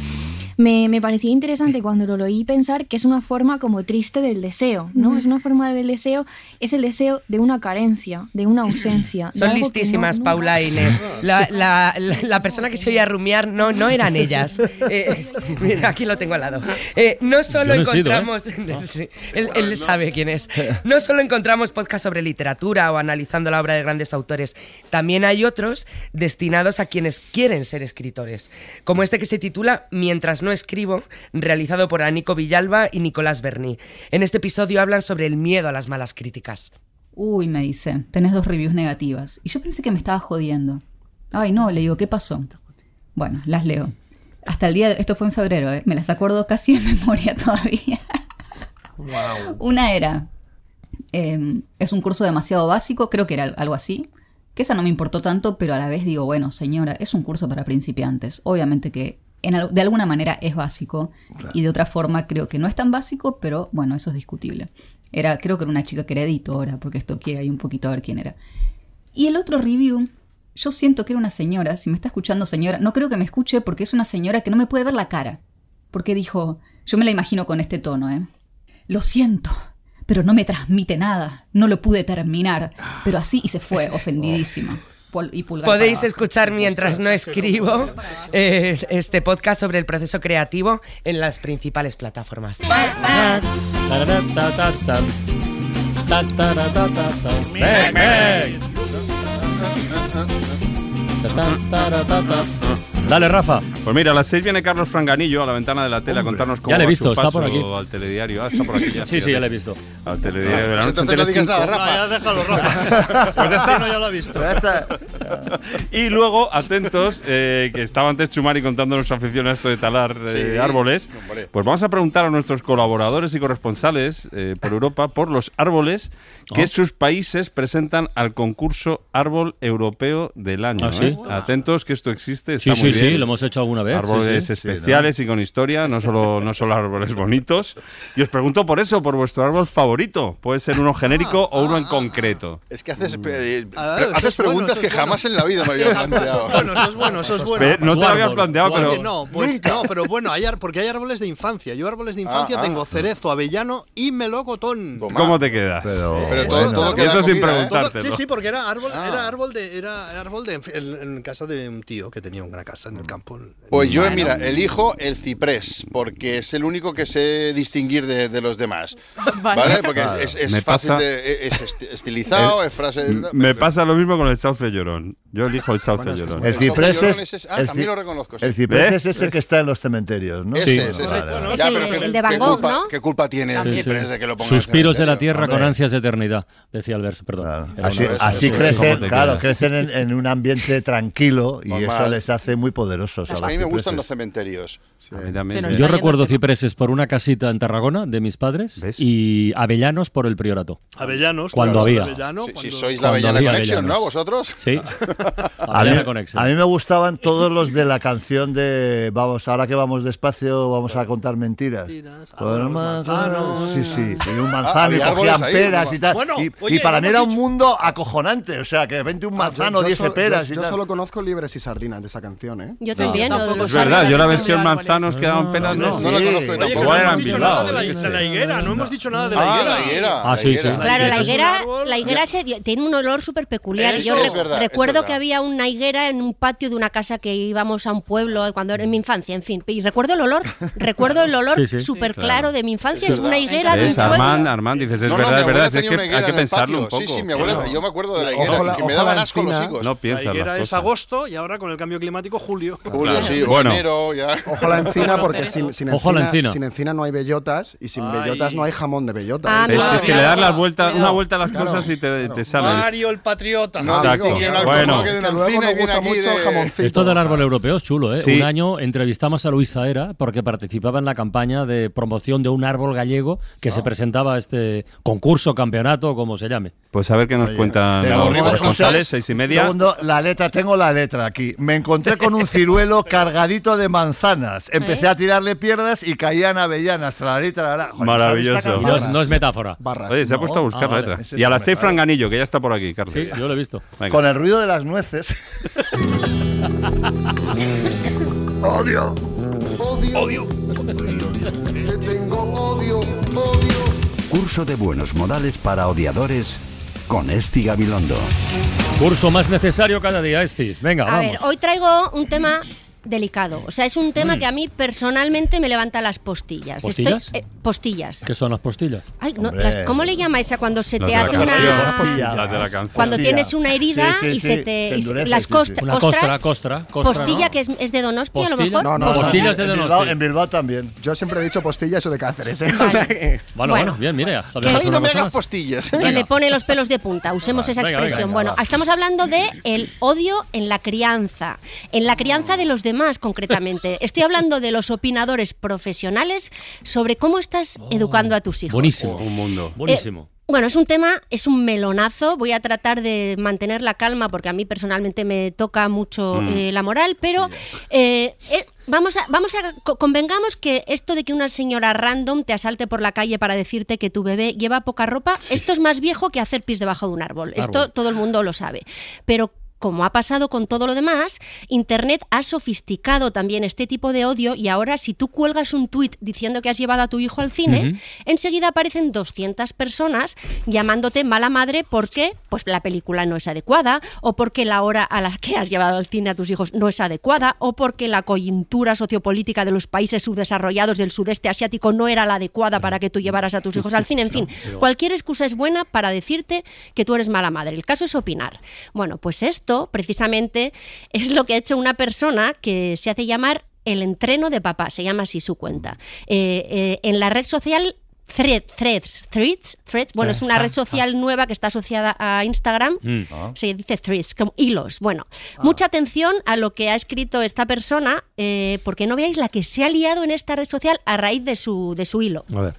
Me, me parecía interesante cuando lo leí pensar que es una forma como triste del deseo, ¿no? Es una forma del deseo, es el deseo de una carencia, de una ausencia. Son no- listísimas, nunca- Paula e Inés. La, la- la- la persona que se oía rumiar no, no eran ellas. Eh, mira, aquí lo tengo al lado. Eh, no solo no he sido, ¿eh? encontramos. Él, él sabe quién es. No solo encontramos podcasts sobre literatura o analizando la obra de grandes autores, también hay otros destinados a quienes quieren ser escritores. Como este que se titula Mientras no escribo, realizado por Anico Villalba y Nicolás Berni. En este episodio hablan sobre el miedo a las malas críticas. Uy, me dice, tenés dos reviews negativas. Y yo pensé que me estaba jodiendo. Ay, no, le digo, ¿qué pasó? Bueno, las leo. Hasta el día, de, esto fue en febrero, ¿eh? me las acuerdo casi en memoria todavía. Una era, eh, es un curso demasiado básico, creo que era algo así, que esa no me importó tanto, pero a la vez digo, bueno, señora, es un curso para principiantes. Obviamente que en de alguna manera es básico y de otra forma creo que no es tan básico, pero bueno, eso es discutible. Era, creo que era una chica que era editora, porque esto que hay un poquito a ver quién era. Y el otro review, yo siento que era una señora, si me está escuchando señora, no creo que me escuche porque es una señora que no me puede ver la cara. Porque dijo, yo me la imagino con este tono, ¿eh? Lo siento, pero no me transmite nada, no lo pude terminar. Pero así y se fue, ofendidísima. Y Podéis escuchar mientras no escribo eh, este podcast sobre el proceso creativo en las principales plataformas. Dale, Rafa. Pues mira, a las 6 viene Carlos Franganillo a la ventana de la tele a contarnos cómo Ya le he va visto, su está paso por aquí. al telediario. Ah, está por aquí ya. Sí, sí, ya le he visto. Al telediario de la Pues noche. entonces en no digas nada, Rafa. ya déjalo, Rafa. pues ya está. ya lo ha visto. Y luego, atentos, eh, que estaba antes Chumari contándonos su afición a esto de talar eh, Sí, árboles. hombre. Pues vamos a preguntar a nuestros colaboradores y corresponsales eh, por Europa por los árboles que Oh. sus países presentan al concurso Árbol Europeo del Año. ¿Ah, sí? ¿eh? Atentos que esto existe, Sí, está muy sí, bien. sí, lo hemos hecho alguna vez. sí, Árboles sí. especiales y con historia, no solo, no solo árboles bonitos. Y os pregunto por eso, por vuestro árbol favorito. Puede ser uno genérico o uno en concreto. Es que haces, eh, Ah, pre- eso haces es bueno, preguntas eso que bueno. jamás en la vida me había planteado. Eso es bueno, eso es bueno, eso es bueno. No te lo había planteado, pero... Oye, no, pues no, pero bueno, hay porque hay árboles de infancia. Yo árboles de infancia Ah, ah. tengo cerezo, avellano y melocotón. ¿Cómo te quedas? Pero Eso, todo, todo Eso sin ¿eh? preguntártelo. Sí, sí, porque era árbol, Ah. era árbol de, era árbol de en, en casa de un tío que tenía una casa en el campo. Pues yo, Bueno. mira, elijo el ciprés, porque es el único que sé distinguir de, de los demás. ¿Vale? Porque es, es- es Me fácil pasa- de. Es esti- estilizado, El- es frase. M- Me pasa lo mismo con el sauce llorón. Yo elijo el sauce Bueno, es llorón. es El ciprés es. es ese- ah, el también lo reconozco, sí. El ciprés ¿Ves? es ese que está en los cementerios, ¿no? Ese Sí. es, ese es. Vale, vale. Ya, el- pero el ¿qué- de Van qué Gogh, culpa- ¿no? ¿Qué culpa tiene el Sí, sí. ciprés de que lo el Suspiros de la tierra con ansias de eternidad, decía el verso, perdón. Así, de esos. así Sí, ¿cómo crecen, claro, crecen en, en un ambiente tranquilo y eso les hace muy poderosos. Es que a mí me gustan los cementerios. A mí también. Yo recuerdo cipreses por una casita en Tarragona de mis padres y avellanos por el priorato. Avellanos. Cuando claro, había. avellano, Si, si cuando- sois la Avellana Connection, ¿no? avellanos. ¿Vosotros? Sí. A mí, a mí me gustaban todos los de la canción de Vamos, ahora que vamos despacio, vamos a contar mentiras. Los más- manzanos. Sí, sí, y un Ah, manzano y había árboles cogían ahí, peras ¿no? y tal. Bueno, y, oye, y para no mí era un mundo acojonante. O sea, que vente un manzano, Ah, yo 10 solo- peras yo, y solo conozco libres y sardinas de esa canción, ¿eh? Yo también. tampoco lo- Es verdad, la yo la versión manzanos que daban pelas no. No, no la conozco Oye, que no hemos dicho nada de la, de la higuera, no hemos dicho nada de la Ah, higuera. la higuera. Ah, la sí, sí. Claro, la higuera la higuera se dio- tiene un olor súper peculiar. Eso Yo re- verdad, recuerdo que había una higuera en un patio de una casa que íbamos a un pueblo cuando era en mi infancia, en fin. Y recuerdo el olor, recuerdo el olor Sí, sí. súper Claro. claro de mi infancia. Es Es una higuera de un pueblo. Armand, Armand, dices, es No, no, verdad, es verdad, es que hay que pensarlo un poco. Sí, sí, mi abuela, yo me acuerdo de la higuera, la- que me la daban asco los higos. No La piensas higuera es agosto y ahora con el cambio climático julio. Julio, sí, Bueno. enero, ya. Ojo la encina porque sin, sin, Ojo la encina, encina. sin encina no hay bellotas y sin Ay. bellotas no hay jamón de bellota. Ah, ¿eh? Es, que le das la vuelta, una vuelta a las Claro, cosas y te, claro. te sale. Mario el patriota. No, Exacto. Bueno. que luego nos gusta mucho el jamoncito. Esto del árbol europeo es chulo, ¿eh? Sí. Un año entrevistamos a Luis Saera porque participaba en la campaña de promoción de un árbol gallego que se presentaba a este concurso, campeonato, como se llame. Pues a ver qué nos cuentan Tengo los corresponsales, seis y media. Segundo, la letra, tengo la letra aquí. Me encontré con un ciruelo cargadito de manzanas. Empecé ¿Eh? a tirarle piedras y caían avellanas. Tralarí, tralará. Joder, Maravilloso. ¿sabes Y esta no, no es metáfora. Barras. Oye, se ha puesto a buscar Ah, la vale. letra. Y a las el seis. Franganillo, que ya está por aquí, Carlos. Sí, yo lo he visto. Venga. Con el ruido de las nueces. Odio. Odio. Le tengo odio, odio. Curso de buenos modales para odiadores con Esti Gabilondo. Curso más necesario cada día, Esti. Venga, A vamos. ver, hoy traigo un tema delicado. O sea, es un tema Mm. que a mí personalmente me levanta las postillas. ¿Postillas? Estoy, eh, postillas. ¿Qué son las postillas? Ay, no, las- ¿Cómo le llamáis a cuando se Las te hace una... Las de la canción. Cuando tienes una herida Sí, sí, y sí, se te... se y endurece, las sí, sí. costra- Una costras... costra, costra, costra, postilla ¿no? que es, es de Donosti a lo mejor. No, no, Postilla. Postillas de en, Bilbao, Donosti. en Bilbao también. Yo siempre he dicho postilla eso de Cáceres, ¿eh? O sea que- Bueno, Bueno. bueno, bien, mira. Que- no me hagas postillas. que me pone los pelos de punta. Usemos esa expresión. bueno, estamos hablando de el odio en la crianza, en la crianza de los demás concretamente. Estoy hablando de los opinadores profesionales sobre cómo estás educando a tus hijos. Buenísimo. Un mundo. Buenísimo. Bueno, es un tema, es un melonazo. Voy a tratar de mantener la calma porque a mí personalmente me toca mucho Mm. eh, la moral, pero eh, eh, vamos a, vamos a co- convengamos que esto de que una señora random te asalte por la calle para decirte que tu bebé lleva poca ropa, esto es más viejo que hacer pis debajo de un árbol. Esto Árbol. todo el mundo lo sabe. Pero como ha pasado con todo lo demás, Internet ha sofisticado también este tipo de odio y ahora si tú cuelgas un tuit diciendo que has llevado a tu hijo al cine, enseguida aparecen 200 personas llamándote mala madre porque pues la película no es adecuada o porque la hora a la que has llevado al cine a tus hijos no es adecuada o porque la coyuntura sociopolítica de los países subdesarrollados del sudeste asiático no era la adecuada para que tú llevaras a tus hijos al cine. En fin, cualquier excusa es buena para decirte que tú eres mala madre. El caso es opinar. Bueno, pues esto esto, precisamente, es lo que ha hecho una persona que se hace llamar el entreno de papá, se llama así su cuenta. Eh, eh, en la red social Thread- Threads, Threads, Threads, bueno, es una red social nueva que está asociada a Instagram, Mm. se dice Threads, como hilos. Bueno, mucha atención a lo que ha escrito esta persona, eh, porque no veáis la que se ha liado en esta red social a raíz de su, de su hilo. A ver.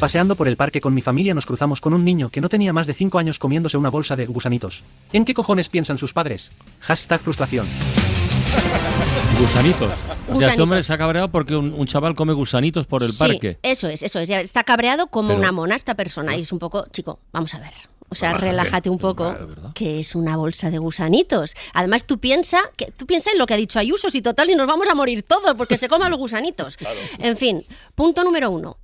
Paseando por el parque con mi familia nos cruzamos con un niño que no tenía más de 5 años comiéndose una bolsa de gusanitos. ¿En qué cojones piensan sus padres? Hashtag frustración. Gusanitos. O sea, este hombre se ha cabreado porque un, un chaval come gusanitos por el Sí, parque. eso es, eso es. Ya Está cabreado como Pero- una mona esta persona y es un poco, chico, vamos a ver. O sea, Relájate. relájate un poco, que es una bolsa de gusanitos. Además, tú piensa, que, tú piensa en lo que ha dicho Ayuso, si total y nos vamos a morir todos porque se coman los gusanitos. En fin, punto número uno,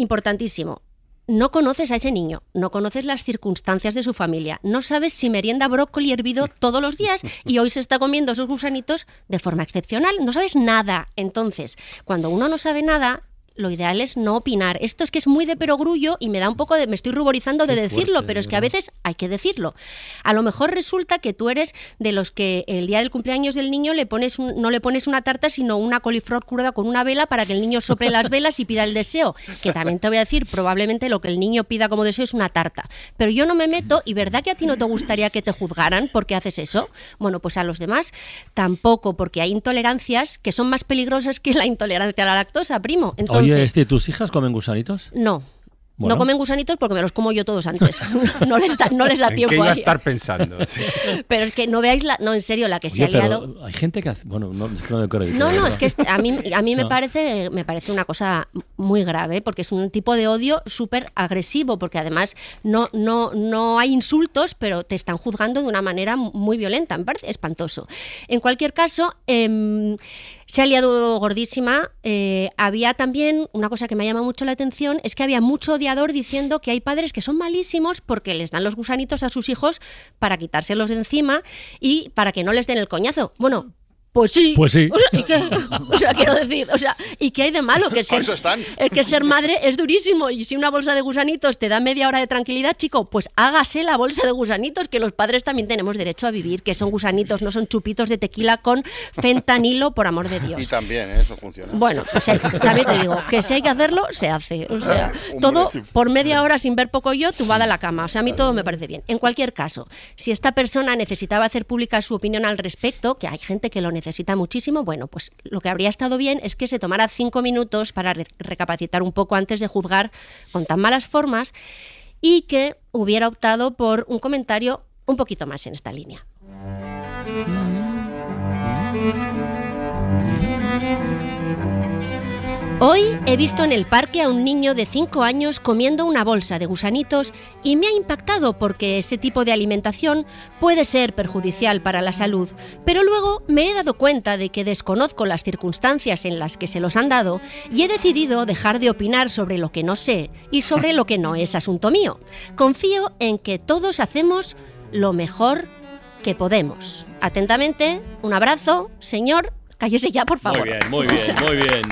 importantísimo. No conoces a ese niño, no conoces las circunstancias de su familia, no sabes si merienda brócoli hervido todos los días y hoy se está comiendo esos gusanitos de forma excepcional, no sabes nada. Entonces, cuando uno no sabe nada, lo ideal es no opinar. Esto es que es muy de perogrullo y me da un poco de. me estoy ruborizando de Qué decirlo, fuerte, pero es que a veces hay que decirlo. A lo mejor resulta que tú eres de los que el día del cumpleaños del niño le pones un- no le pones una tarta, sino una coliflor curada con una vela para que el niño sople las velas y pida el deseo. Que también te voy a decir, probablemente lo que el niño pida como deseo es una tarta. Pero yo no me meto, y ¿verdad que a ti no te gustaría que te juzgaran porque haces eso? Bueno, pues a los demás tampoco, porque hay intolerancias que son más peligrosas que la intolerancia a la lactosa, primo. Entonces, Oye, este, ¿tus hijas comen gusanitos? no. Bueno. No comen gusanitos porque me los como yo todos antes. no, les da, no les da ¿En tiempo qué iba a estar pensando? Sí. Pero es que no veáis la. No, en serio, la que se ha pero liado. hay gente que hace... Bueno, no, es que no me acuerdo. No, no, es que a mí, a mí me, parece, me parece una cosa muy grave, porque es un tipo de odio súper agresivo, porque además no, no, no hay insultos, pero te están juzgando de una manera muy violenta, me parece espantoso. En cualquier caso, em, se ha liado gordísima. eh, había también una cosa que me llama mucho la atención, es que había mucho odiador diciendo que hay padres que son malísimos porque les dan los gusanitos a sus hijos para quitárselos de encima y para que no les den el coñazo. Bueno, pues sí. Pues sí. O sea, ¿y qué? O sea, quiero decir, o sea, ¿y qué hay de malo? Que ser, eso están. Es que ser madre es durísimo y si una bolsa de gusanitos te da media hora de tranquilidad, chico, pues hágase la bolsa de gusanitos, que los padres también tenemos derecho a vivir, que son gusanitos, no son chupitos de tequila con fentanilo, por amor de Y Dios. también, ¿eh? eso funciona. Bueno, o sea, también te digo, que si hay que hacerlo, se hace. O sea, todo por media hora sin ver poco yo, tumbada a la cama. O sea, a mí todo me parece bien. En cualquier caso, si esta persona necesitaba hacer pública su opinión al respecto, que hay gente que lo necesita muchísimo, bueno, pues lo que habría estado bien es que se tomara cinco minutos para re- recapacitar un poco antes de juzgar con tan malas formas y que hubiera optado por un comentario un poquito más en esta línea. Hoy he visto en el parque a un niño de 5 años comiendo una bolsa de gusanitos y me ha impactado porque ese tipo de alimentación puede ser perjudicial para la salud, pero luego me he dado cuenta de que desconozco las circunstancias en las que se los han dado y he decidido dejar de opinar sobre lo que no sé y sobre lo que no es asunto mío. Confío en que todos hacemos lo mejor que podemos. Atentamente, un abrazo, señor. Cállese ya, por favor. Muy bien, muy bien, muy bien.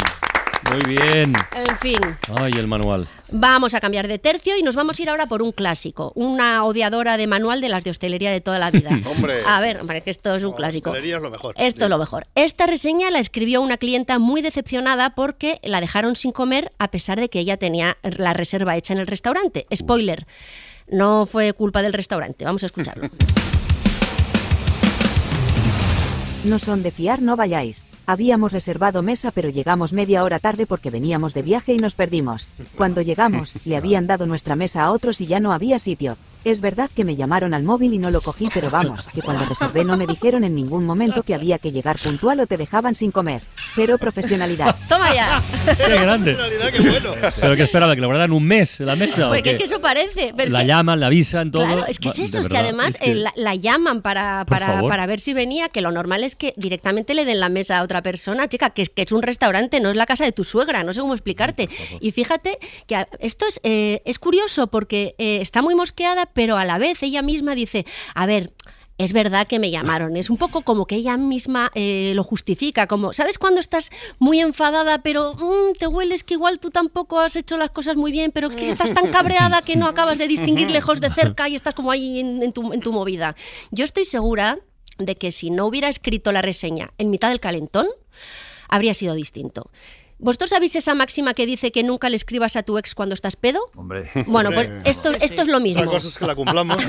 Muy bien. En fin. Ay, el manual. Vamos a cambiar de tercio y nos vamos a ir ahora por un clásico, una odiadora de manual de las de hostelería de toda la vida. Hombre. A ver, hombre, que esto es un clásico. Hostelería es lo mejor. Esto es lo mejor. Esta reseña la escribió una clienta muy decepcionada porque la dejaron sin comer a pesar de que ella tenía la reserva hecha en el restaurante. Spoiler, no fue culpa del restaurante. Vamos a escucharlo. No son de fiar, no vayáis. Habíamos reservado mesa pero llegamos media hora tarde porque veníamos de viaje y nos perdimos. Cuando llegamos, le habían dado nuestra mesa a otros y ya no había sitio. Es verdad que me llamaron al móvil y no lo cogí, pero vamos, que cuando reservé no me dijeron en ningún momento que había que llegar puntual o te dejaban sin comer. Pero profesionalidad. ¡Toma ya! ¡Qué grande! ¿Pero que esperaba? ¿Que lo guardaran un mes la mesa? Porque qué? es que eso parece. pero es la que- llaman, la avisan, todo. Claro, es que es eso, de es que además es que- eh, la, la llaman para, para, para ver si venía, que lo normal es que directamente le den la mesa a otra persona, chica, que, es- que es un restaurante, no es la casa de tu suegra, no sé cómo explicarte. Y fíjate que esto es, eh, es curioso porque eh, está muy mosqueada, pero a la vez ella misma dice, a ver, es verdad que me llamaron. Es un poco como que ella misma eh, lo justifica, como, ¿sabes cuando estás muy enfadada, pero mm, te hueles que igual tú tampoco has hecho las cosas muy bien, pero que estás tan cabreada que no acabas de distinguir lejos de cerca y estás como ahí en, en tu, en tu movida? Yo estoy segura de que si no hubiera escrito la reseña en mitad del calentón, habría sido distinto. ¿Vosotros sabéis esa máxima que dice que nunca le escribas a tu ex cuando estás pedo? Hombre. Bueno, pues esto, esto es lo mismo. Otra cosa es que la cumplamos.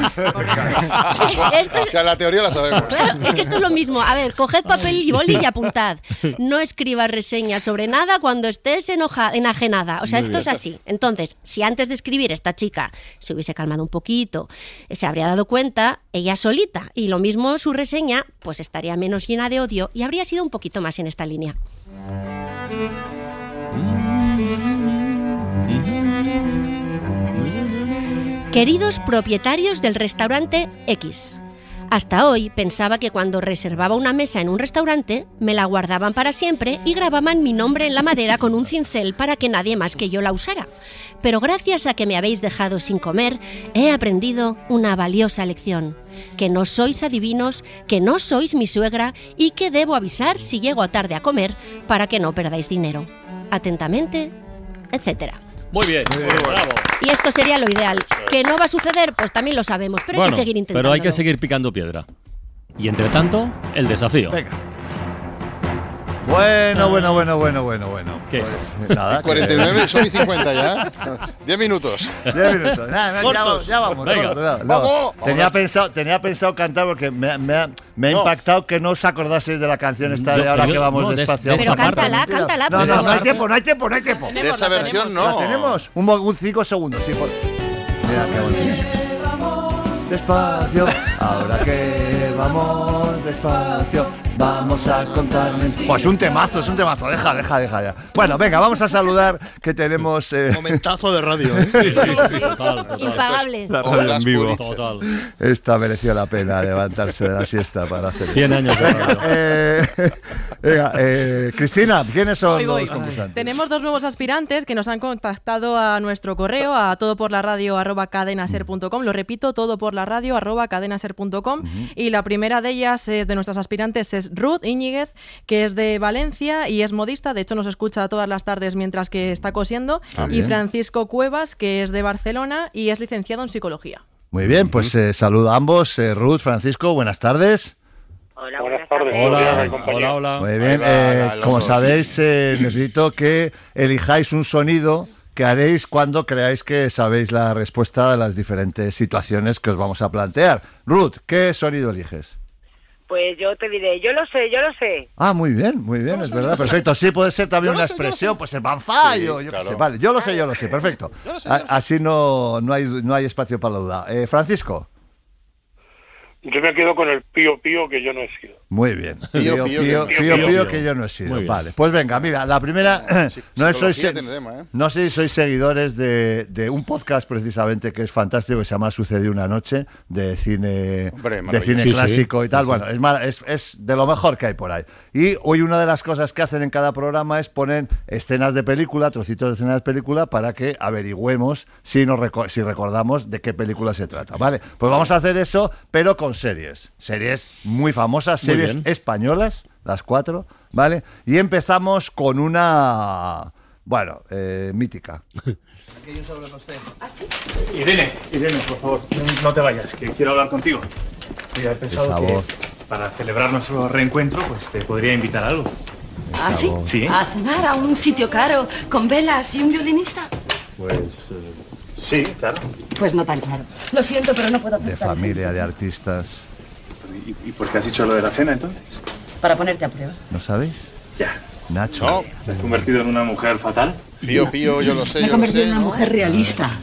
O sea, la teoría la sabemos. Claro, es que esto es lo mismo. A ver, coged papel y boli y apuntad. No escribas reseñas sobre nada cuando estés enoja- enajenada. O sea, Muy esto es así. Entonces, si antes de escribir esta chica se hubiese calmado un poquito, se habría dado cuenta ella solita. Y lo mismo su reseña, pues estaría menos llena de odio y habría sido un poquito más en esta línea. Queridos propietarios del restaurante X. Hasta hoy pensaba que cuando reservaba una mesa en un restaurante, me la guardaban para siempre y grababan mi nombre en la madera con un cincel para que nadie más que yo la usara. Pero gracias a que me habéis dejado sin comer, he aprendido una valiosa lección. Que no sois adivinos, que no sois mi suegra y que debo avisar si llego tarde a comer para que no perdáis dinero. Atentamente, etcétera. Muy bien, bravo. Y esto sería lo ideal. Que no va a suceder, pues también lo sabemos, pero hay Bueno, que seguir intentando. pero hay que seguir picando piedra. Y entre tanto, el desafío. Venga. Bueno, bueno, bueno, bueno, bueno, bueno. ¿Qué? Pues nada. 49 son y 50 ya. 10 minutos. 10 minutos. Nada, nada, ya, vamos, ya vamos. Venga. cortos, nada, nada. Vamos. Tenía, Vamos. pensado, tenía pensado cantar porque me, me ha, me ha No. impactado que no os acordaseis de la canción esta de ahora que vamos despacio. Pero cántala, cántala, No, no, no hay tiempo, no hay tiempo, no hay tiempo. De esa versión no. ¿La tenemos? Un, un cinco segundos, sí. Por... Mira qué bonito. Despacio, ahora que vamos despacio, vamos a contar mentiras. Pues un temazo, es un temazo. Deja, deja, deja ya. Bueno, venga, vamos a saludar que tenemos. eh, Momentazo de radio, ¿eh? Total, total. Impagable. La radio en vivo. Total. Esta mereció la pena levantarse de la siesta para hacer. 100 años de radio. Eh, venga, eh, Cristina, ¿quiénes son Voy, voy. los concursantes? Tenemos dos nuevos aspirantes que nos han contactado a nuestro correo, a todoporlaradio arroba cadenaser.com. Lo repito, todo por la radio arroba cadenaser.com. Y la primera de ellas es de nuestras aspirantes es Ruth Iñiguez, que es de Valencia y es modista. De hecho, nos escucha todas las tardes mientras que está cosiendo. Ah, y bien. Francisco Cuevas, que es de Barcelona y es licenciado en psicología. Muy bien, pues eh, saludo a ambos. Eh, Ruth, Francisco, buenas tardes. Hola, buenas tardes. Hola, hola, hola. Muy bien, va, eh, como dos. sabéis, eh, necesito que elijáis un sonido que haréis cuando creáis que sabéis la respuesta a las diferentes situaciones que os vamos a plantear. Ruth, ¿qué sonido eliges? Pues yo te diré, yo lo sé, yo lo sé. Ah, muy bien, muy bien, es verdad, perfecto. Sí, puede ser también una expresión, pues el banfallo, Sí, yo qué claro. sé. Vale, yo lo sé, yo lo sé, perfecto. Así no, no, hay, no hay espacio para la duda. Eh, Francisco, Yo me quedo con el pío pío que yo no he sido. muy bien. Pío, Pío, pío, pío, que- pío, pío, pío, pío. que yo no he sido. Vale, pues venga, mira, la primera, no, sois, tema, ¿eh? no sé si sois seguidores de, de un podcast precisamente que es fantástico, que se llama Sucedió una noche, de cine, Hombre, de cine Sí, sí. clásico y tal. Sí, sí. Bueno, es, mar- es, es de lo mejor que hay por ahí. Y hoy una de las cosas que hacen en cada programa es poner escenas de película, trocitos de escenas de película, para que averigüemos si, nos reco- si recordamos de qué película se trata. Vale, pues vamos a hacer eso, pero con series. Series muy famosas, series españolas, las cuatro, ¿vale? Y empezamos con una, bueno, eh, mítica. Irene, Irene, por favor, no- no te vayas, que quiero hablar contigo. Mira, he pensado Esa que voz. para celebrar nuestro reencuentro, pues te podría invitar a algo. Esa ¿Ah, sí? voz. Sí. A cenar a un sitio caro, con velas y un violinista. Pues sí, claro. Pues no tan claro. Lo siento, pero no puedo De aceptar familia, de artistas. ¿Y, y por qué has dicho lo de la cena entonces? Para ponerte a prueba. ¿No sabéis? Ya. Nacho. No. ¿Te has convertido en una mujer fatal? Pío, pío, yo lo sé, Me he convertido en una ¿no? mujer realista.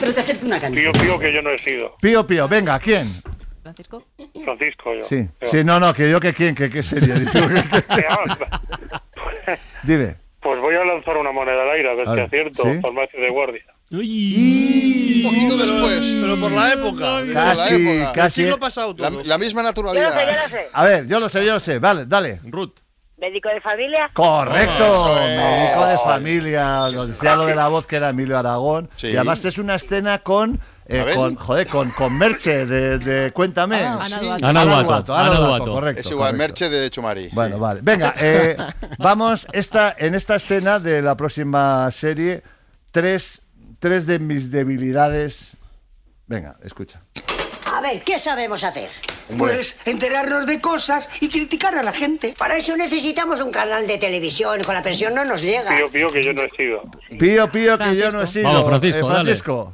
Pero te acepto una canción. Pío pío que yo no he sido. Pío, pío, venga, ¿quién? Francisco. Francisco, yo. Sí, Yo. sí, no, no, que yo que quién, que qué sería. Dime. Pues voy a lanzar una moneda al aire, a ver A si acierto. ¿sí? Farmacia de guardia. Un poquito después. Pero por la época. Por la Casi, época. casi. El siglo pasado La, todo. la misma Yo lo sé, yo naturalidad. lo sé. A ver, yo lo sé, yo lo sé. Vale, dale. Ruth. Médico de familia. Correcto, es. médico de familia. Nos decía lo de la voz que era Emilio Aragón. Sí. Y además es una escena con eh, con, joder, con, con Merche de, de Cuéntame. Ah, Ana sí. Ana Duato. Ana Duato. correcto. Es igual, correcto. Merche de Chumari. Bueno, vale. Venga, eh, vamos esta, en esta escena de la próxima serie, tres, tres de mis debilidades. Venga, escucha. A ver, ¿qué sabemos hacer? Pues enterarnos de cosas y criticar a la gente. Para eso necesitamos un canal de televisión. Con la pensión no nos llega. Pío, pío, que yo no he sido. Pío, pío, que yo no he sido. Vamos, Francisco, Eh, dale. Francisco.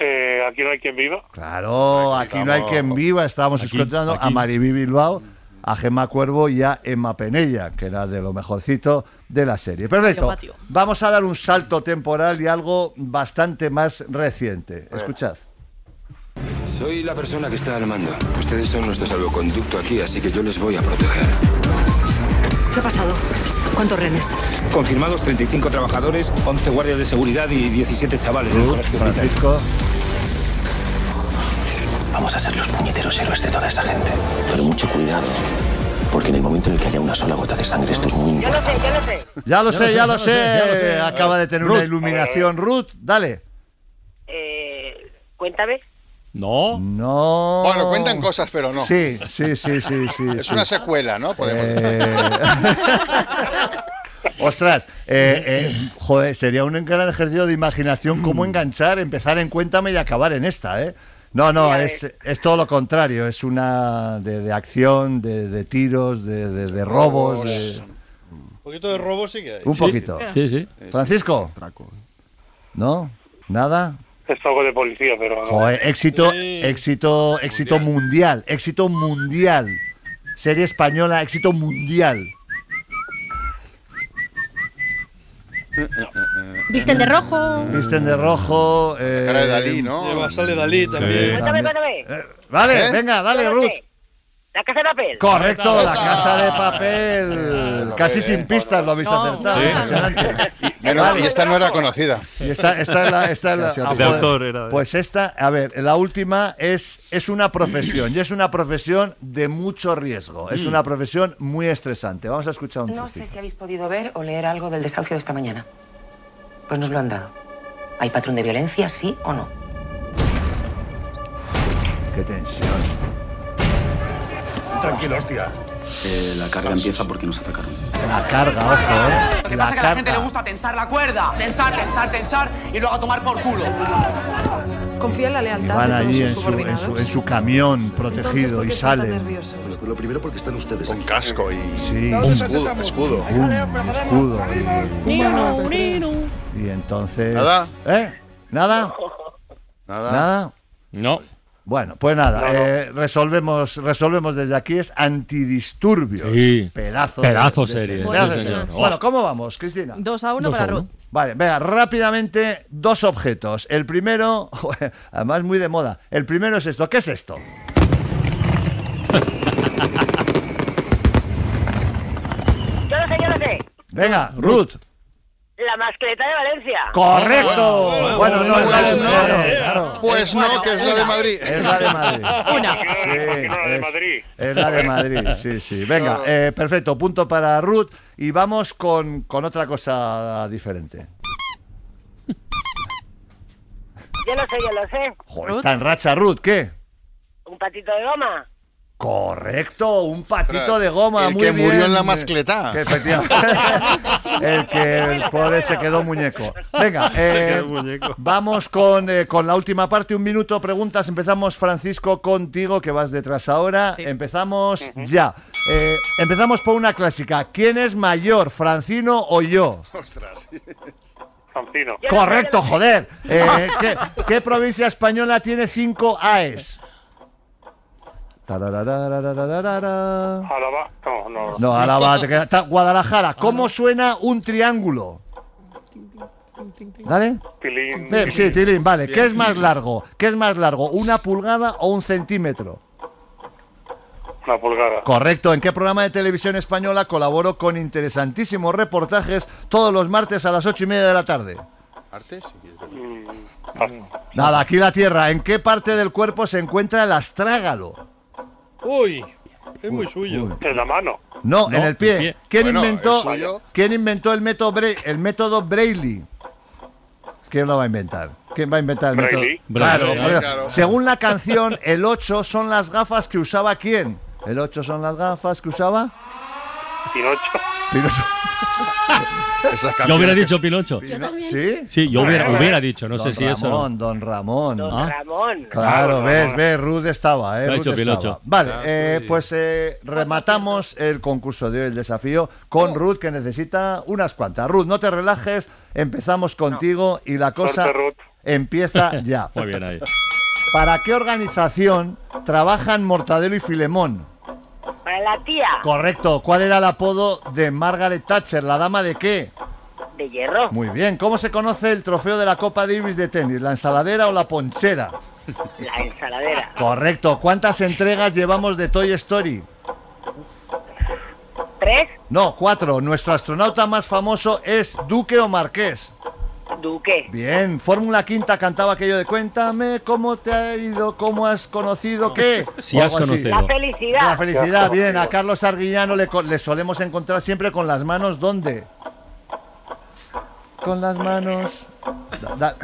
Eh, aquí no hay quien viva. Claro, aquí, no hay quien viva. Estábamos Aquí, escuchando a aquí. Mariby Bilbao, a Gemma Cuervo y a Emma Penella, que era de lo mejorcito de la serie. Perfecto. Patio, patio. Vamos a dar un salto temporal y algo bastante más reciente. Escuchad. Soy la persona que está al mando. Ustedes son nuestro salvoconducto aquí, así que yo les voy a proteger. ¿Qué ha pasado? ¿Cuántos renes? Confirmados 35 trabajadores, 11 guardias de seguridad y 17 chavales militar. Francisco. Vamos a ser los puñeteros héroes de toda esta gente. Pero mucho cuidado, porque en el momento en el que haya una sola gota de sangre, esto es muy Yo lo sé, yo lo sé. Ya lo sé, ya lo sé. ya lo sé. Acaba de tener Ruth. una iluminación. Ruth, dale. Eh, cuéntame. No. No. Bueno, cuentan cosas, pero no. Sí, sí, sí, sí, sí. Es sí. una secuela, ¿no? Podemos decir. Eh, Ostras, eh, eh, joder, sería un gran ejercicio de imaginación cómo enganchar, empezar en Cuéntame y acabar en esta, ¿eh? No, no, es, es todo lo contrario, es una de, de acción, de, de tiros, de, de- de robos, de- Un poquito de robo sí que hay. un poquito. Sí, sí. Francisco, ¿no? ¿Nada? Es algo de policía, pero. Joder, éxito, Sí. éxito, éxito mundial, éxito mundial. Serie española, éxito mundial. Visten de rojo. Visten de rojo. eh, Cara de Dalí, ¿no? Lleva, sale Dalí también. Cuéntame, también. cuéntame. Vale, ¿Eh? venga, dale, Ruth. La casa de papel. Correcto, la casa de papel. Claro, Casi sin pistas lo habéis No. acertado. Sí. Impresionante. Menos- Vale. y esta no era conocida. Y esta, esta es la. Esta es la- ah, de joder. autor era, eh. Pues esta, a ver, la última es, es una profesión y es una profesión de mucho riesgo. Es una profesión muy estresante. Vamos a escuchar un No sé si habéis podido ver o leer algo del desahucio de esta mañana. Pues nos lo han dado. ¿Hay patrón de violencia, sí o no? Qué tensión. Tranquilo, hostia. Eh, la carga empieza porque nos atacaron. La carga, ojo, ¿eh? Lo que La pasa es que a la gente le gusta tensar la cuerda. Tensar, tensar, tensar y luego a tomar por culo. Confía en la Y lealtad van de todos allí sus en su, en, subordinados. su, en su camión Entonces, protegido ¿por y salen. nerviosos? Pues lo primero porque están ustedes Con casco y Sí, escudo. escudo. un escudo. Y, y entonces. ¿Nada? ¿Eh? ¿Nada? Nada. ¿Nada? No. Bueno, pues nada, No, no. eh, resolvemos, resolvemos desde aquí, es antidisturbios. Sí. Pedazo, Pedazo de, serie, de sí, pedazo de señor. serie. Oh. Bueno, ¿cómo vamos, Cristina? 2 a 1 Dos para. Ruth. Vale, venga, rápidamente, dos objetos. El primero, además muy de moda, el primero es esto. ¿Qué es esto? Yo lo sé, yo lo sé. Venga, Ruth. La mascleta de Valencia. Correcto. bueno, Bueno, no, bueno, es bueno, claro. Pues no, que es la de Madrid. Es la de Madrid. Una. Sí, la de es- Madrid. Es la de Madrid, sí, sí. Venga, eh, perfecto, punto para Ruth. Y vamos con, con otra cosa diferente. Yo lo sé, yo lo sé. Joder, está en racha Ruth, ¿qué? Un patito de goma. Correcto, un patito Ostras, de goma. el muy que murió en la mascleta. Que el que el pobre se quedó muñeco. Venga, eh, quedó muñeco. vamos con, eh, con la última parte. Un minuto, preguntas. Empezamos, Francisco, contigo, que vas detrás ahora. Empezamos ya. Eh, empezamos por una clásica. ¿Quién es mayor, Francino o yo? Ostras. Francino. Correcto, joder. Eh, ¿qué, qué provincia española tiene cinco AES? Álava. No, no. No, ahora va, te queda- ta- Guadalajara, ¿cómo suena un triángulo? ¿Vale? Tilín. Eh, sí, Tilín, vale. ¿Qué es más largo? ¿Qué es más largo? ¿Una pulgada o un centímetro? Una pulgada. Correcto. ¿En qué programa de televisión española colaboro con interesantísimos reportajes todos los martes a las ocho y media de la tarde? ¿Arte? Sí. Mm, Nada, aquí la Tierra. ¿En qué parte del cuerpo se encuentra el astrágalo? Uy, es muy suyo. En la mano. No, No, en el pie. el pie. ¿Quién, Bueno, inventó. ¿Quién inventó el método, Bra- el método Braille? ¿Quién lo va a inventar? ¿Quién va a inventar el método? Braille. Claro, Braille, joder. claro. Según la canción, el 8 son las gafas que usaba quién? El 8 son las gafas que usaba. Pinocho. Pinocho. Yo hubiera dicho Pinocho. ¿Sí? Sí, yo hubiera, hubiera dicho, no don sé si eso. Ramón, don Ramón. Don Ah. Ramón. Claro, ves, ves, Ruth estaba, ¿eh? Lo ha Ruth estaba. Pilocho. Vale, Claro, eh, sí. pues eh, rematamos el concurso de hoy, el desafío, con Ruth, que necesita unas cuantas. Ruth, no te relajes, empezamos contigo y la cosa empieza ya. Muy bien ahí. ¿Para qué organización trabajan Mortadelo y Filemón? La tía. Correcto. ¿Cuál era el apodo de Margaret Thatcher? ¿La dama de qué? De hierro. Muy bien. ¿Cómo se conoce el trofeo de la Copa Davis de tenis? ¿La ensaladera o la ponchera? La ensaladera. Correcto. ¿Cuántas entregas llevamos de Toy Story? ¿Tres? No, cuatro. Nuestro astronauta más famoso es Duque o Marqués. Duque. Bien. Fórmula Quinta cantaba aquello de cuéntame cómo te ha ido, cómo has conocido qué. Si has conocido. La felicidad. La felicidad, bien. A Carlos Arguillano le, solemos encontrar siempre con las manos, ¿dónde? Con las manos... da- da-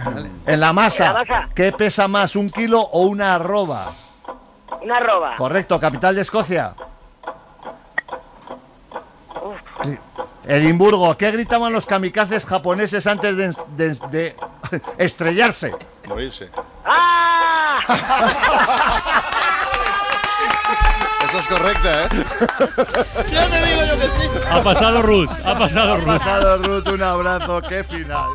en la masa. En la masa. ¿Qué pesa más, un kilo o una arroba? Una arroba. Correcto, capital de Escocia. Edimburgo. ¿Qué gritaban los kamikazes japoneses antes de, de- de estrellarse? Morirse. ¡Ah! Esa es correcta, ¿eh? ya te digo yo que sí. Ha pasado Ruth, ha pasado Ha Ruth. pasado Ruth, un abrazo, qué final.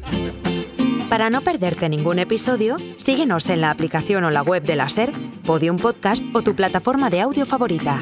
Para no perderte ningún episodio, síguenos en la aplicación o la web de la SER, Podium Podcast o tu plataforma de audio favorita.